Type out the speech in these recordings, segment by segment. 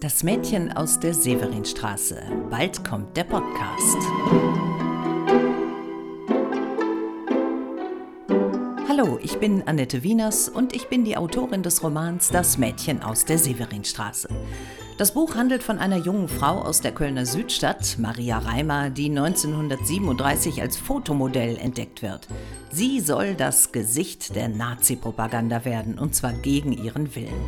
Das Mädchen aus der Severinstraße. Bald kommt der Podcast. Hallo, ich bin Annette Wieners und ich bin die Autorin des Romans Das Mädchen aus der Severinstraße. Das Buch handelt von einer jungen Frau aus der Kölner Südstadt, Maria Reimer, die 1937 als Fotomodell entdeckt wird. Sie soll das Gesicht der Nazi-Propaganda werden, und zwar gegen ihren Willen.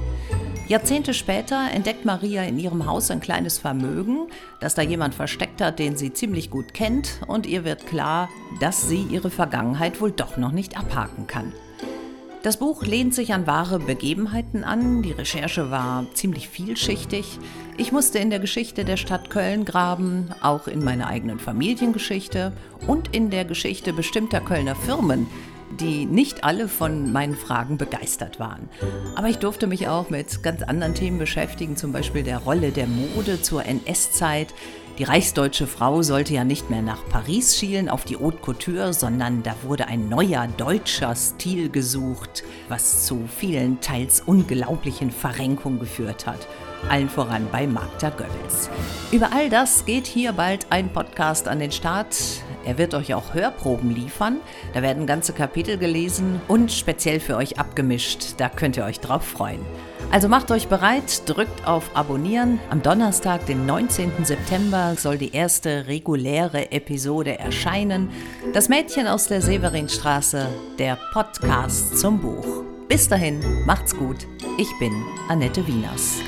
Jahrzehnte später entdeckt Maria in ihrem Haus ein kleines Vermögen, das da jemand versteckt hat, den sie ziemlich gut kennt, und ihr wird klar, dass sie ihre Vergangenheit wohl doch noch nicht abhaken kann. Das Buch lehnt sich an wahre Begebenheiten an, die Recherche war ziemlich vielschichtig. Ich musste in der Geschichte der Stadt Köln graben, auch in meiner eigenen Familiengeschichte und in der Geschichte bestimmter Kölner Firmen, die nicht alle von meinen Fragen begeistert waren. Aber ich durfte mich auch mit ganz anderen Themen beschäftigen, zum Beispiel der Rolle der Mode zur NS-Zeit. Die reichsdeutsche Frau sollte ja nicht mehr nach Paris schielen auf die Haute Couture, sondern da wurde ein neuer deutscher Stil gesucht, was zu vielen teils unglaublichen Verrenkungen geführt hat allen voran bei Magda Goebbels. Über all das geht hier bald ein Podcast an den Start. Er wird euch auch Hörproben liefern. Da werden ganze Kapitel gelesen und speziell für euch abgemischt. Da könnt ihr euch drauf freuen. Also macht euch bereit, drückt auf Abonnieren. Am Donnerstag, den 19. September, soll die erste reguläre Episode erscheinen. Das Mädchen aus der Severinstraße, der Podcast zum Buch. Bis dahin, macht's gut. Ich bin Annette Wieners.